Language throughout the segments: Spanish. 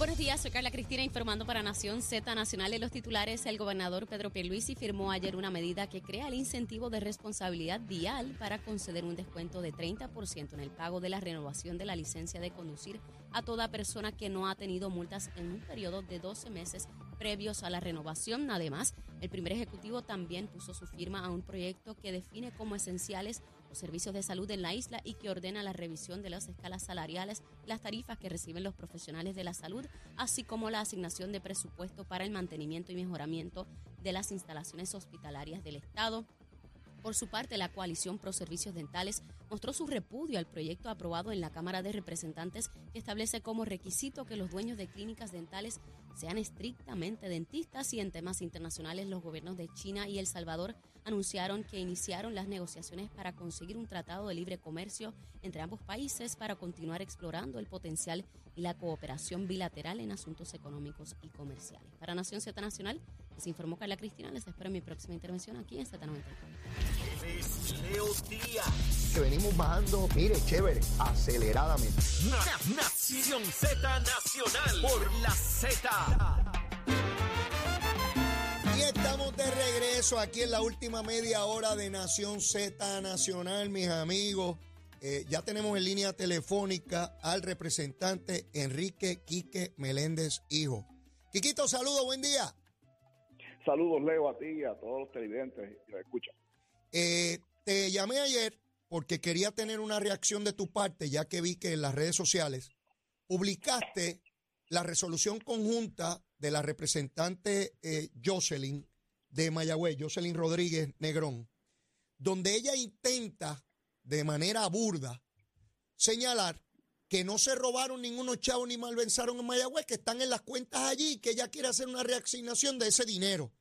Buenos días, soy Carla Cristina informando para Nación Z Nacional. En los titulares, el gobernador Pedro Pierluisi firmó ayer una medida que crea el incentivo de responsabilidad vial para conceder un descuento de 30% en el pago de la renovación de la licencia de conducir a toda persona que no ha tenido multas en un periodo de 12 meses previos a la renovación. Además, el primer ejecutivo también puso su firma a un proyecto que define como esenciales los servicios de salud en la isla y que ordena la revisión de las escalas salariales, las tarifas que reciben los profesionales de la salud, así como la asignación de presupuesto para el mantenimiento y mejoramiento de las instalaciones hospitalarias del Estado. Por su parte, la coalición Pro Servicios Dentales mostró su repudio al proyecto aprobado en la Cámara de Representantes que establece como requisito que los dueños de clínicas dentales sean estrictamente dentistas y en temas internacionales los gobiernos de China y El Salvador anunciaron que iniciaron las negociaciones para conseguir un tratado de libre comercio entre ambos países para continuar explorando el potencial y la cooperación bilateral en asuntos económicos y comerciales. Para Nación Z Nacional, les informó Carla Cristina. Les espero en mi próxima intervención aquí en Z90. Leo Díaz. Que venimos bajando, mire, chévere, aceleradamente. Nación Z Nacional por la Z. Y estamos de regreso aquí en la última media hora de Nación Z Nacional, mis amigos. Eh, ya tenemos en línea telefónica al representante Enrique Quique Meléndez Hijo. Quiquito, saludos, buen día. Saludos, Leo, a ti y a todos los televidentes que escuchan. Eh, te llamé ayer porque quería tener una reacción de tu parte, ya que vi que en las redes sociales publicaste la resolución conjunta de la representante eh, Jocelyn de Mayagüez, Jocelyn Rodríguez Negrón, donde ella intenta de manera burda señalar que no se robaron ningunos chavos ni malvenzaron en Mayagüez, que están en las cuentas allí y que ella quiere hacer una reasignación de ese dinero.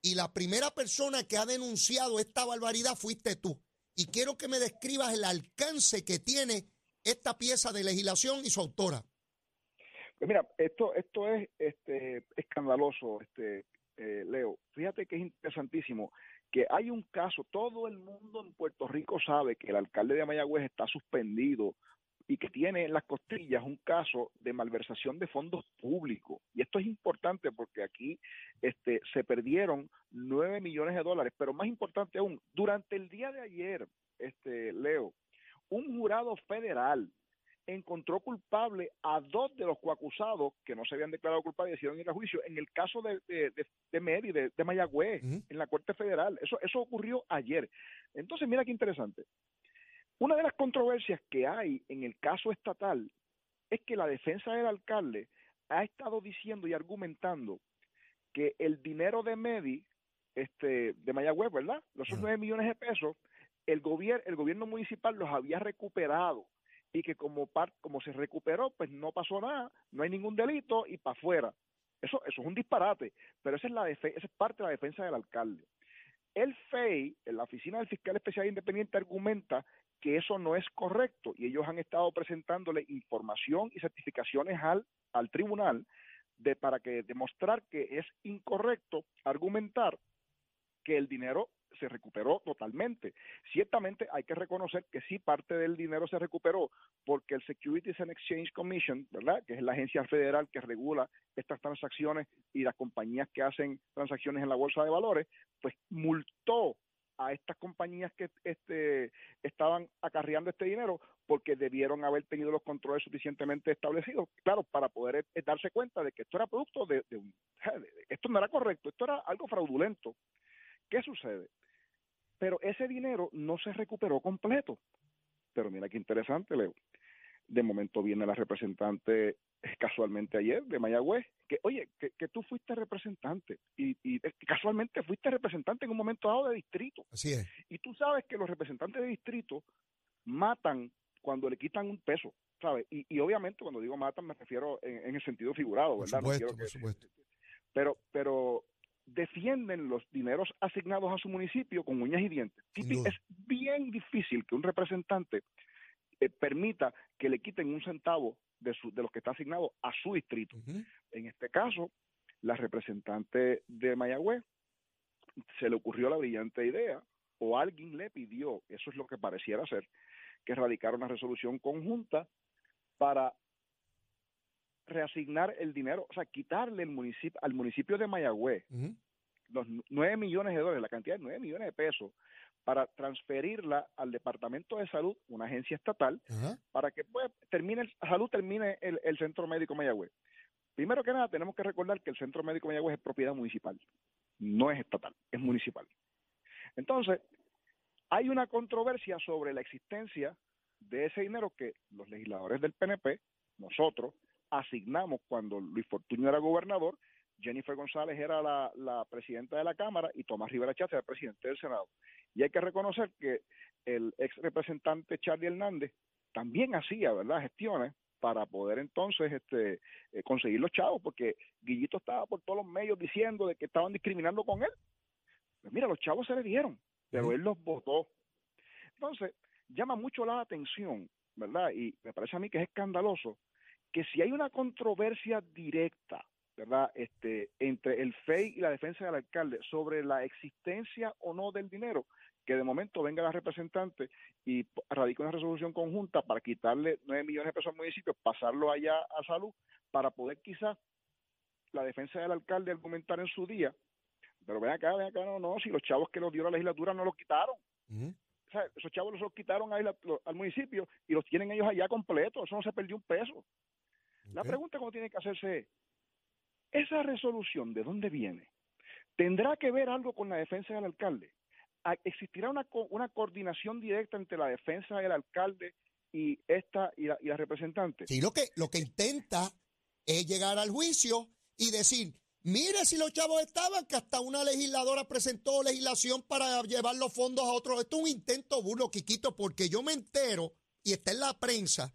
Y la primera persona que ha denunciado esta barbaridad fuiste tú. Y quiero que me describas el alcance que tiene esta pieza de legislación y su autora. Pues mira, esto, esto es este, escandaloso, este, eh, Leo. Fíjate que es interesantísimo que hay un caso, todo el mundo en Puerto Rico sabe que el alcalde de Mayagüez está suspendido y que tiene en las costillas un caso de malversación de fondos públicos. Y esto es importante porque aquí este, se perdieron nueve millones de dólares, pero más importante aún, durante el día de ayer, este, Leo, un jurado federal encontró culpable a dos de los coacusados que no se habían declarado culpables y decidieron ir a juicio en el caso de, de, de, de Mary, de, de Mayagüez, en la Corte Federal. Eso, eso ocurrió ayer. Entonces, mira qué interesante. Una de las controversias que hay en el caso estatal es que la defensa del alcalde ha estado diciendo y argumentando que el dinero de Medi, este, de Mayagüez, ¿verdad? Los nueve millones de pesos, el gobierno, el gobierno municipal los había recuperado y que como par, como se recuperó, pues no pasó nada, no hay ningún delito y para afuera. Eso, eso es un disparate, pero esa es la esa es parte de la defensa del alcalde. El FEI, la Oficina del Fiscal Especial Independiente, argumenta que eso no es correcto y ellos han estado presentándole información y certificaciones al, al tribunal de, para que demostrar que es incorrecto argumentar que el dinero se recuperó totalmente. Ciertamente hay que reconocer que sí parte del dinero se recuperó porque el Securities and Exchange Commission, ¿verdad? Que es la agencia federal que regula estas transacciones y las compañías que hacen transacciones en la bolsa de valores, pues multó a estas compañías que este, estaban acarreando este dinero porque debieron haber tenido los controles suficientemente establecidos, claro, para poder eh, darse cuenta de que esto era producto de, de un... Esto no era correcto, esto era algo fraudulento. ¿Qué sucede? Pero ese dinero no se recuperó completo. Pero mira qué interesante, Leo. De momento viene la representante casualmente ayer de Mayagüez, que oye, que, que tú fuiste representante y, y, casualmente fuiste representante en un momento dado de distrito. Así es. Y tú sabes que los representantes de distrito matan cuando le quitan un peso, ¿sabes? Y, y obviamente cuando digo matan me refiero en, en el sentido figurado, ¿verdad? Por supuesto, no por supuesto. Pero, pero defienden los dineros asignados a su municipio con uñas y dientes. Es bien difícil que un representante eh, permita que le quiten un centavo de, su, de los que está asignado a su distrito. Uh -huh. En este caso, la representante de Mayagüez se le ocurrió la brillante idea o alguien le pidió, eso es lo que pareciera ser, que radicara una resolución conjunta para reasignar el dinero, o sea, quitarle el municipio, al municipio de Mayagüez los 9 millones de dólares, la cantidad de 9 millones de pesos, para transferirla al Departamento de Salud, una agencia estatal, para que pues, termine el- salud termine el, el centro médico Mayagüez. Primero que nada, tenemos que recordar que el centro médico Mayagüez es propiedad municipal, no es estatal, es municipal. Entonces, hay una controversia sobre la existencia de ese dinero que los legisladores del PNP, nosotros, asignamos cuando Luis Fortuño era gobernador, Jennifer González era la, la presidenta de la Cámara y Tomás Rivera Chávez era el presidente del Senado. Y hay que reconocer que el ex representante Charlie Hernández también hacía, ¿verdad?, gestiones para poder entonces este, eh, conseguir los chavos, porque Guillito estaba por todos los medios diciendo de que estaban discriminando con él. Pues mira, los chavos se le dieron, pero él los votó. Entonces, llama mucho la atención, ¿verdad? Y me parece a mí que es escandaloso que si hay una controversia directa, ¿verdad? Este, entre el FEI y la defensa del alcalde sobre la existencia o no del dinero, que de momento venga la representante y radique una resolución conjunta para quitarle 9 millones de pesos al municipio, pasarlo allá a salud, para poder quizás la defensa del alcalde argumentar en su día, pero ven acá, ven acá, no, no, si los chavos que los dio la legislatura no los quitaron, o sea, esos chavos los quitaron ahí la- lo- al municipio y los tienen ellos allá completos, eso no se perdió un peso. La pregunta que tiene que hacerse es, ¿esa resolución de dónde viene? ¿Tendrá que ver algo con la defensa del alcalde? ¿A- ¿Existirá una, una coordinación directa entre la defensa del alcalde y esta y la, y la representante? Sí, lo que, lo que intenta es llegar al juicio y decir, mire si los chavos estaban, que hasta una legisladora presentó legislación para llevar los fondos a otro. Esto es un intento burlo, Quiquito, porque yo me entero, y está en la prensa,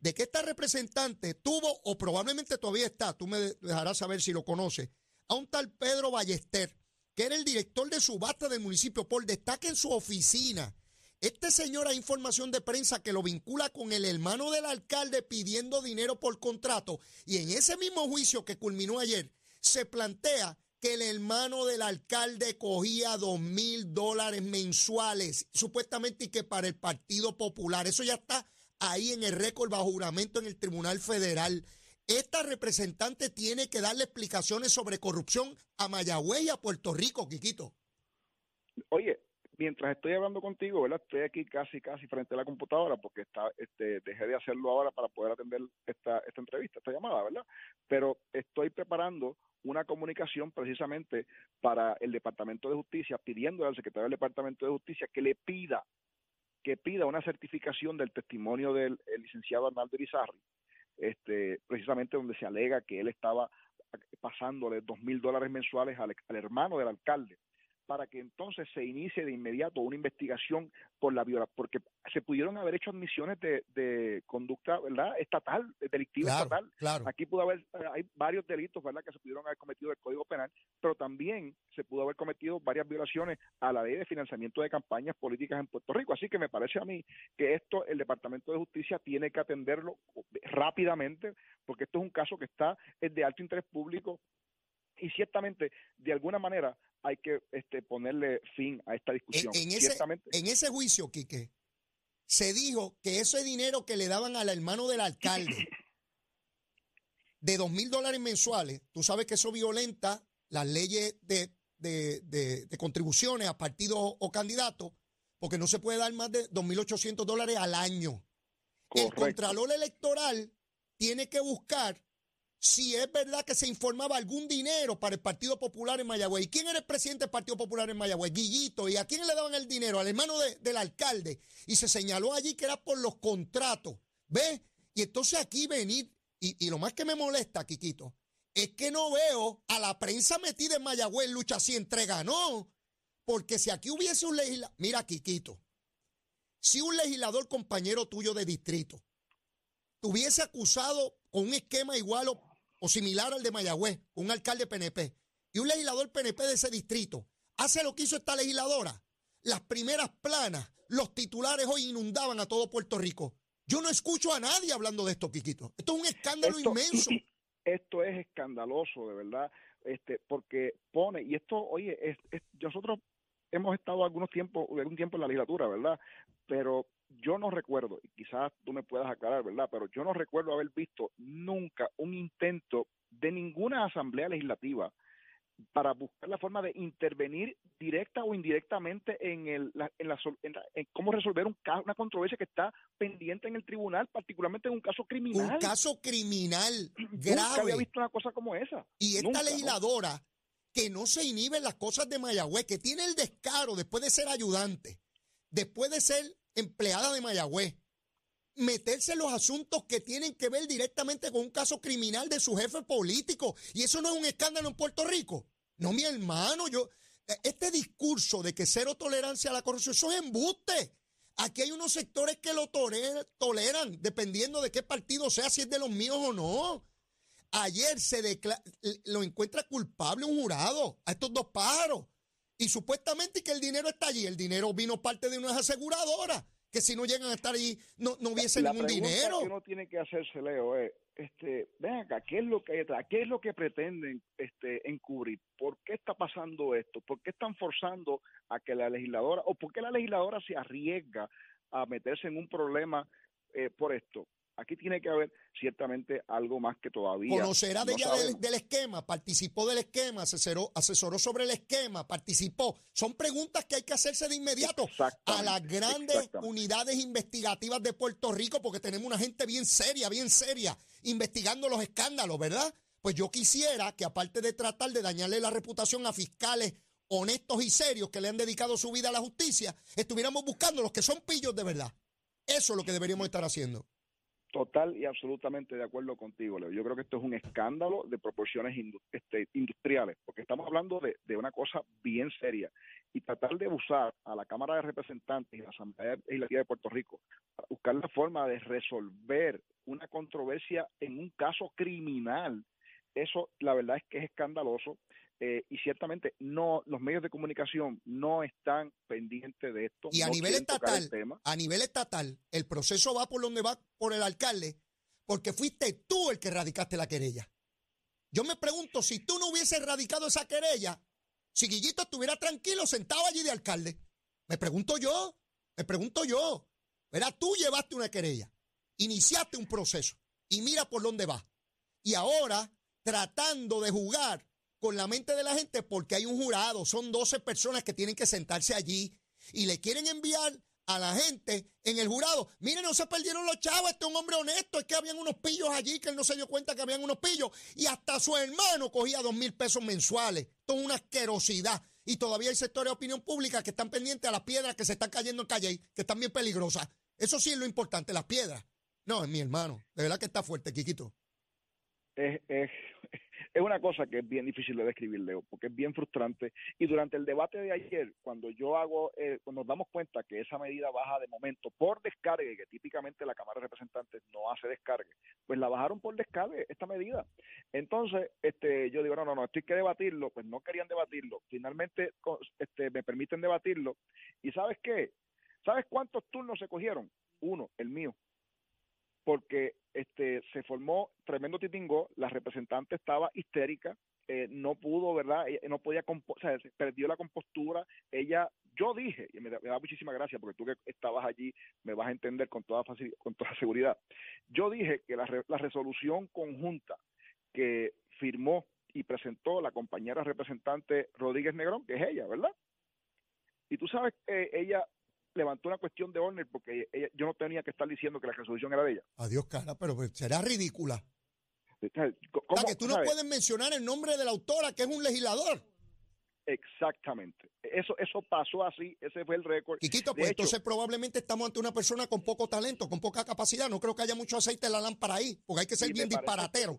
de que esta representante tuvo, o probablemente todavía está, tú me dejarás saber si lo conoces, a un tal Pedro Ballester, que era el director de subasta del municipio, por destaque en su oficina. Este señor hay información de prensa que lo vincula con el hermano del alcalde pidiendo dinero por contrato. Y en ese mismo juicio que culminó ayer, se plantea que el hermano del alcalde cogía dos mil dólares mensuales, supuestamente y que para el Partido Popular. Eso ya está ahí en el récord bajo juramento en el Tribunal Federal. Esta representante tiene que darle explicaciones sobre corrupción a Mayagüez y a Puerto Rico, Quiquito. Oye, mientras estoy hablando contigo, ¿verdad? Estoy aquí casi, casi frente a la computadora porque está, este, dejé de hacerlo ahora para poder atender esta, esta entrevista, esta llamada, ¿verdad? Pero estoy preparando una comunicación precisamente para el Departamento de Justicia, pidiendo al secretario del Departamento de Justicia que le pida, que pida una certificación del testimonio del el licenciado Arnaldo Irizarry, este, precisamente donde se alega que él estaba pasándole dos mil dólares mensuales al, al hermano del alcalde para que entonces se inicie de inmediato una investigación por la viola, porque se pudieron haber hecho admisiones de, de conducta, ¿verdad? Estatal, delictiva Claro, estatal. claro. Aquí pudo haber, hay varios delitos, ¿verdad?, que se pudieron haber cometido del Código Penal, pero también se pudo haber cometido varias violaciones a la ley de financiamiento de campañas políticas en Puerto Rico. Así que me parece a mí que esto el Departamento de Justicia tiene que atenderlo rápidamente, porque esto es un caso que está es de alto interés público y ciertamente, de alguna manera, hay que este, ponerle fin a esta discusión. en ese, Ciertamente, en ese juicio, Quique, se dijo que ese dinero que le daban al hermano del alcalde de dos mil dólares mensuales, tú sabes que eso violenta las leyes de, de- de- de contribuciones a partidos o candidatos, porque no se puede dar más de 2.800 dólares al año. El. Contralor Electoral tiene que buscar si es verdad que se informaba algún dinero para el Partido Popular en Mayagüez. ¿Y quién era el presidente del Partido Popular en Mayagüez? Guillito. ¿Y a quién le daban el dinero? Al hermano de- del alcalde. Y se señaló allí que era por los contratos. ¿Ves? Y entonces aquí venir, y, y lo más que me molesta, Quiquito, es que no veo a la prensa metida en Mayagüez en lucha así entrega, no. Porque si aquí hubiese un legislador, mira, Quiquito, si un legislador compañero tuyo de distrito tuviese acusado con un esquema igual o, o similar al de Mayagüez, un alcalde PNP, y un legislador PNP de ese distrito, hace lo que hizo esta legisladora, las primeras planas, los titulares hoy inundaban a todo Puerto Rico. Yo no escucho a nadie hablando de esto, Quiquito. Esto es un escándalo Esto- inmenso. esto es escandaloso, de verdad, este, porque pone, y esto, oye, es, es- nosotros hemos estado algunos tiempos, algún tiempo en la legislatura, ¿verdad? Pero yo no recuerdo, y quizás tú me puedas aclarar, ¿verdad? Pero yo no recuerdo haber visto nunca un intento de ninguna asamblea legislativa para buscar la forma de intervenir directa o indirectamente en, el, en, la, en, cómo resolver un caso, una controversia que está pendiente en el tribunal, particularmente en un caso criminal. Un caso criminal grave. Nunca había visto una cosa como esa. Y esta legisladora que no se inhibe en las cosas de Mayagüez, que tiene el descaro después de ser ayudante, después de ser empleada de Mayagüez, meterse en los asuntos que tienen que ver directamente con un caso criminal de su jefe político. Y eso no es un escándalo en Puerto Rico. No, mi hermano, yo, e, este discurso de que cero tolerancia a la corrupción, eso es embuste. Aquí hay unos sectores que lo toleran, dependiendo de qué partido sea, si es de los míos o no. Ayer se lo encuentra culpable un jurado a estos dos pájaros. Y supuestamente que el dinero está allí. El dinero vino parte de unas aseguradoras que si no llegan a estar allí no, no hubiese ningún dinero. Lo que uno tiene que hacerse, Leo, es, este, ven acá, ¿qué es lo que hay detrás? ¿Qué es lo que pretenden este, encubrir? ¿Por qué está pasando esto? ¿Por qué están forzando a que la legisladora, o por qué la legisladora se arriesga a meterse en un problema eh, por esto? Aquí tiene que haber ciertamente algo más que todavía. Conocerá de ella del, esquema, participó del esquema, asesoró, asesoró sobre el esquema, participó. Son preguntas que hay que hacerse de inmediato a las grandes unidades investigativas de Puerto Rico, porque tenemos una gente bien seria, bien seria, investigando los escándalos, ¿verdad? Pues yo quisiera que aparte de tratar de dañarle la reputación a fiscales honestos y serios que le han dedicado su vida a la justicia, estuviéramos buscando los que son pillos de verdad. Eso es lo que deberíamos estar haciendo. Total y absolutamente de acuerdo contigo, Leo. Yo creo que esto es un escándalo de proporciones este, industriales, porque estamos hablando de, una cosa bien seria. Y tratar de usar a la Cámara de Representantes y la Asamblea Legislativa de Puerto Rico para buscar la forma de resolver una controversia en un caso criminal, eso la verdad es que es escandaloso. Eh, y ciertamente no los medios de comunicación no están pendientes de esto. Y a nivel estatal, a nivel estatal, el proceso va por donde va por el alcalde, porque fuiste tú el que radicaste la querella. Yo me pregunto si tú no hubieses radicado esa querella, si Guillito estuviera tranquilo sentado allí de alcalde. Me pregunto yo, me pregunto yo. Verá, tú llevaste una querella, iniciaste un proceso y mira por dónde va. Y ahora, tratando de jugar con la mente de la gente porque hay un jurado, son 12 personas que tienen que sentarse allí y le quieren enviar a la gente en el jurado. Miren, no se perdieron los chavos, este es un hombre honesto, es que habían unos pillos allí que él no se dio cuenta que habían unos pillos y hasta su hermano cogía dos mil pesos mensuales. Esto es una asquerosidad. Y todavía hay sectores de opinión pública que están pendientes a las piedras que se están cayendo en calle, que están bien peligrosas. Eso sí es lo importante, las piedras. No, es mi hermano. De verdad que está fuerte, Quiquito. Es, es, es una cosa que es bien difícil de describir, Leo, porque es bien frustrante. Y durante el debate de ayer, cuando yo hago, eh, cuando nos damos cuenta que esa medida baja de momento por descargue, que típicamente la Cámara de Representantes no hace descargue, pues la bajaron por descargue esta medida. Entonces, este, yo digo, no, no, no, esto hay que debatirlo, pues no querían debatirlo. Finalmente, este, me permiten debatirlo. ¿Y sabes qué? ¿Sabes cuántos turnos se cogieron? Uno, el mío porque este se formó tremendo titingo, la representante estaba histérica, eh, no pudo, ¿verdad? no podía, o perdió la compostura. Ella, yo dije, y me da, muchísima gracia porque tú que estabas allí me vas a entender con toda, con toda seguridad. Yo dije que la, la resolución conjunta que firmó y presentó la compañera representante Rodríguez Negrón, que es ella, ¿verdad? Y tú sabes que ella levantó una cuestión de orden porque yo no tenía que estar diciendo que la resolución era de ella. Adiós, cara, pero pues, será ridícula. ¿Cómo, que tú no puedes mencionar el nombre de la autora, que es un legislador. Exactamente. Eso eso pasó así, ese fue el récord. Quiquito, pues entonces probablemente estamos ante una persona con poco talento, con poca capacidad. No creo que haya mucho aceite en la lámpara ahí, porque hay que ser bien disparatero.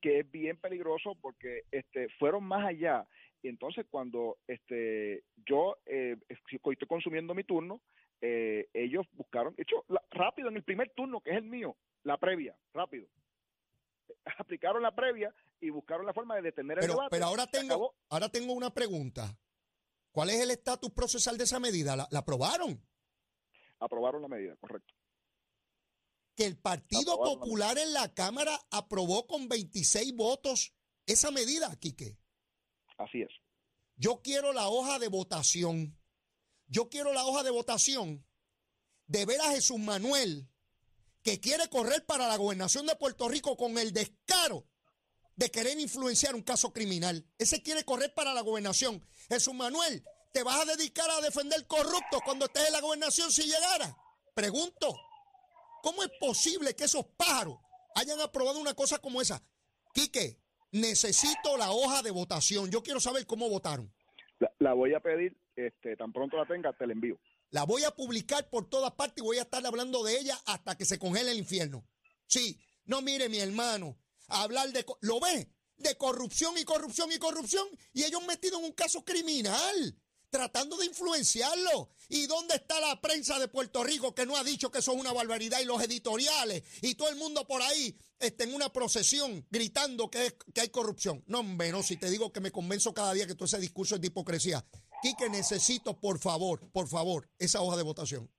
Que es bien peligroso porque este fueron más allá y entonces cuando este yo eh, estoy consumiendo mi turno, eh, ellos buscaron, de hecho, rápido en el primer turno, que es el mío, la previa, rápido. Aplicaron la previa y buscaron la forma de detener el debate. Pero ahora tengo, ahora tengo una pregunta. ¿Cuál es el estatus procesal de esa medida? ¿La, aprobaron? Aprobaron la medida, correcto. Que el Partido Popular en la Cámara aprobó con 26 votos esa medida, Quique. Así es. Yo quiero la hoja de votación. Yo quiero la hoja de votación de ver a Jesús Manuel que quiere correr para la gobernación de Puerto Rico con el descaro de querer influenciar un caso criminal. Ese quiere correr para la gobernación. Jesús Manuel, ¿te vas a dedicar a defender corruptos cuando estés en la gobernación si llegara? Pregunto, ¿cómo es posible que esos pájaros hayan aprobado una cosa como esa? Quique, necesito la hoja de votación. Yo quiero saber cómo votaron. La, la voy a pedir, este, tan pronto la tenga, te la envío. La voy a publicar por todas partes y voy a estar hablando de ella hasta que se congele el infierno. Sí, no mire mi hermano, hablar de... ¿Lo ve? De corrupción y corrupción y corrupción y ellos metidos en un caso criminal tratando de influenciarlo. ¿Y dónde está la prensa de Puerto Rico que no ha dicho que eso es una barbaridad? Y los editoriales y todo el mundo por ahí está en una procesión gritando que, es, que hay corrupción. No, hombre, no, si te digo que me convenzo cada día que todo ese discurso es de hipocresía. Quique, necesito, por favor, por favor, esa hoja de votación.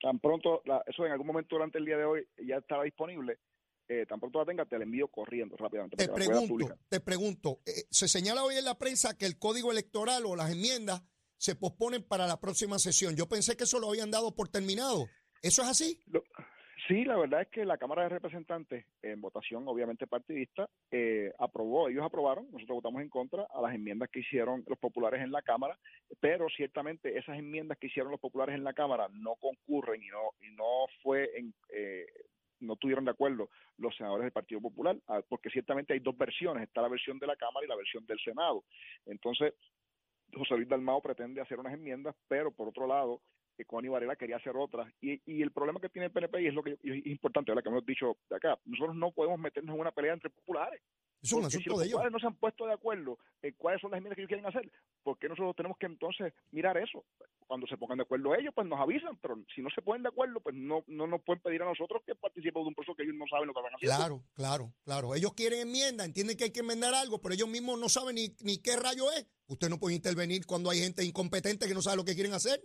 Tan pronto, la, eso en algún momento durante el día de hoy ya estará disponible. Eh, tan pronto la tenga, te la envío corriendo rápidamente. Te pregunto, te pregunto, eh, se señala hoy en la prensa que el código electoral o las enmiendas se posponen para la próxima sesión. Yo pensé que eso lo habían dado por terminado. ¿Eso es así? Sí, la verdad es que la Cámara de Representantes, en votación obviamente partidista, eh, aprobó, ellos aprobaron, nosotros votamos en contra a las enmiendas que hicieron los populares en la Cámara, pero ciertamente esas enmiendas que hicieron los populares en la Cámara no concurren y no, y no fue en... Eh, no tuvieron de acuerdo los senadores del Partido Popular, ah, porque ciertamente hay dos versiones, está la versión de la Cámara y la versión del Senado. Entonces, José Luis Dalmao pretende hacer unas enmiendas, pero por otro lado, eh, Connie Varela quería hacer otras. Y, y, el problema que tiene el PNP, y es lo que es importante, la que hemos dicho de acá, nosotros no podemos meternos en una pelea entre populares. Es un porque si los de ellos. no se han puesto de acuerdo en cuáles son las enmiendas que ellos quieren hacer, ¿por qué nosotros tenemos que entonces mirar eso? Cuando se pongan de acuerdo ellos, pues nos avisan, pero si no se ponen de acuerdo, pues no, no nos pueden pedir a nosotros que participemos de un proceso que ellos no saben lo que van a hacer. Claro, claro, claro. Ellos quieren enmienda, entienden que hay que enmendar algo, pero ellos mismos no saben ni, ni qué rayo es. Usted no puede intervenir cuando hay gente incompetente que no sabe lo que quieren hacer.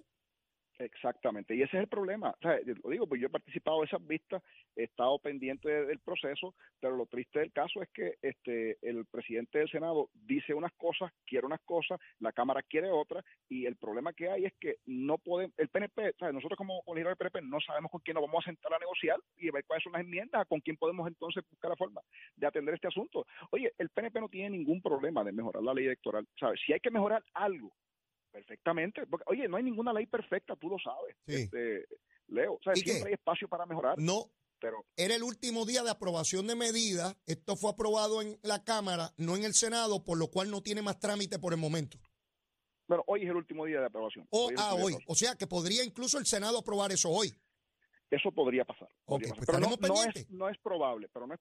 Exactamente, y ese es el problema. Lo digo, pues yo he participado de esas vistas, he estado pendiente de, del proceso, pero lo triste del caso es que este el presidente del Senado dice unas cosas, quiere unas cosas, la Cámara quiere otras, y el problema que hay es que no podemos, el PNP, sea, nosotros como legisladores del PNP no sabemos con quién nos vamos a sentar a negociar y ver cuáles son las enmiendas, con quién podemos entonces buscar la forma de atender este asunto. Oye, el PNP no tiene ningún problema de mejorar la ley electoral, ¿sabes? Si hay que mejorar algo, perfectamente. Porque, oye, no hay ninguna ley perfecta, tú lo sabes. Sí. Este, Leo, o sea, siempre hay espacio para mejorar. No, Pero era el último día de aprobación de medidas. Esto fue aprobado en la Cámara, no en el Senado, por lo cual no tiene más trámite por el momento. bueno, hoy es el último día de aprobación. O, Hoy ah, hoy. O sea que podría incluso el Senado aprobar eso hoy. Eso podría pasar. podría Ok, pues pero no, no es, no es probable, pero no es,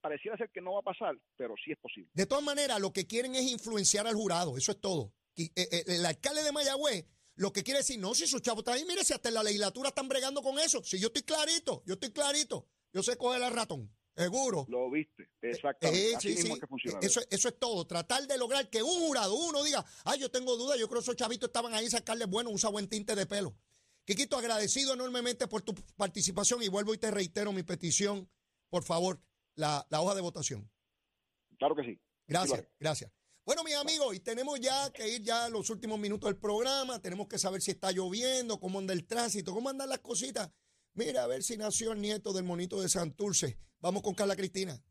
pareciera ser que no va a pasar, pero sí es posible. De todas maneras, lo que quieren es influenciar al jurado, eso es todo. Eh, eh, el alcalde de Mayagüez lo que quiere decir, no, si sus chavos están ahí, mire, si hasta en la legislatura están bregando con eso. Si yo estoy clarito, yo estoy clarito. Yo sé coger al ratón, seguro. Lo viste, exactamente. Eh, Así sí, mismo sí. es que funciona. Eso, eso es todo. Tratar de lograr que un jurado, uno diga, ay, yo tengo dudas, yo creo que esos chavitos estaban ahí, sacarle bueno, usa buen tinte de pelo. Quiquito, agradecido enormemente por tu participación y vuelvo y te reitero mi petición, por favor, la, la hoja de votación. Claro que sí. Gracias, Sí, gracias. Bueno, mis amigos, y tenemos ya que ir ya a los últimos minutos del programa. Tenemos que saber si está lloviendo, cómo anda el tránsito, cómo andan las cositas. Mira, a ver si nació el nieto del monito de Santurce. Vamos con Carla Cristina.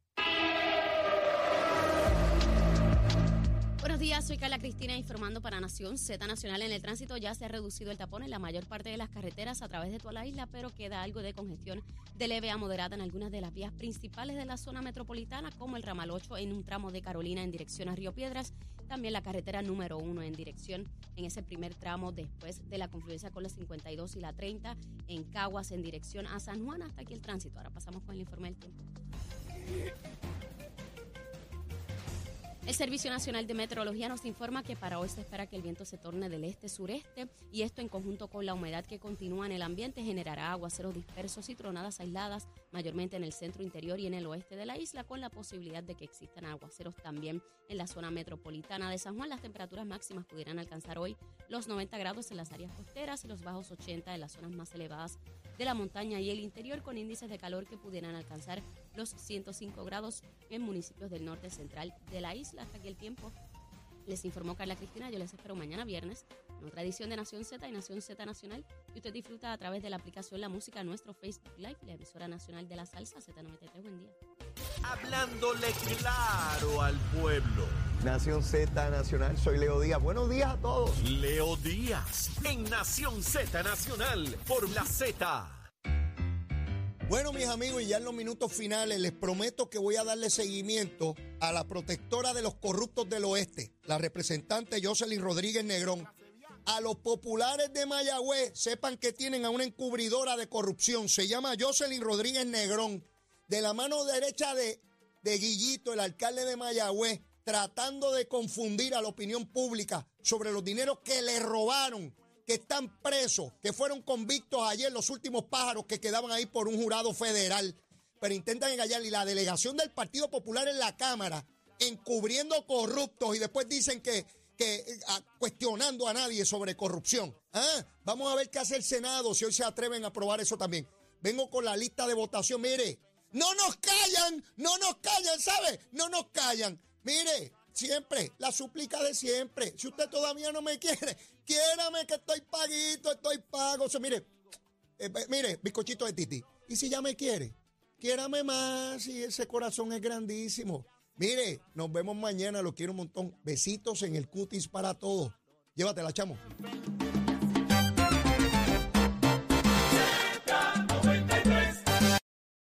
Días, soy Carla Cristina informando para Nación Z Nacional. En el tránsito ya se ha reducido el tapón en la mayor parte de las carreteras a través de toda la isla, pero queda algo de congestión de leve a moderada en algunas de las vías principales de la zona metropolitana, como el ramal 8 en un tramo de Carolina en dirección a Río Piedras, también la carretera número 1 en dirección en ese primer tramo después de la confluencia con la 52 y la 30 en Caguas en dirección a San Juan. Hasta aquí el tránsito. Ahora pasamos con el informe del tiempo. El Servicio Nacional de Meteorología nos informa que para hoy se espera que el viento se torne del este-sureste y esto en conjunto con la humedad que continúa en el ambiente generará aguaceros dispersos y tronadas aisladas, mayormente en el centro interior y en el oeste de la isla, con la posibilidad de que existan aguaceros también en la zona metropolitana de San Juan. Las temperaturas máximas pudieran alcanzar hoy los 90 grados en las áreas costeras y los bajos 80 en las zonas más elevadas de la montaña y el interior, con índices de calor que pudieran alcanzar los 105 grados en municipios del norte central de la isla. Hasta aquí el tiempo. Les informó Carla Cristina. Yo les espero mañana viernes En otra edición de Nación Z y Nación Z Nacional, y usted disfruta a través de la aplicación La Música, nuestro Facebook Live, la emisora nacional de la salsa Z93. Buen día. Hablándole claro al pueblo. Nación Z Nacional, soy Leo Díaz. Buenos días a todos. Leo Díaz en Nación Z Nacional por la Z. Bueno, mis amigos, y ya en los minutos finales les prometo que voy a darle seguimiento a la protectora de los corruptos del oeste, la representante Jocelyn Rodríguez Negrón. A los populares de Mayagüez, sepan que tienen a una encubridora de corrupción, se llama Jocelyn Rodríguez Negrón, de la mano derecha de, de Guillito, el alcalde de Mayagüez, tratando de confundir a la opinión pública sobre los dineros que le robaron que están presos, que fueron convictos ayer, los últimos pájaros que quedaban ahí por un jurado federal, pero intentan engañar. Y la delegación del Partido Popular en la Cámara, encubriendo corruptos y después dicen que, que cuestionando a nadie sobre corrupción. ¿Ah? Vamos a ver qué hace el Senado, si hoy se atreven a aprobar eso también. Vengo con la lista de votación, mire, no nos callan, no nos callan, ¿sabe? No nos callan. Mire, Siempre, la súplica de siempre. Si usted todavía no me quiere, quiérame que estoy paguito, estoy pago. Mire, eh, mire, bizcochito de Titi. Y si ya me quiere, quiérame más y ese corazón es grandísimo. Mire, nos vemos mañana, lo quiero un montón. Besitos en el cutis para todos. Llévatela, chamo.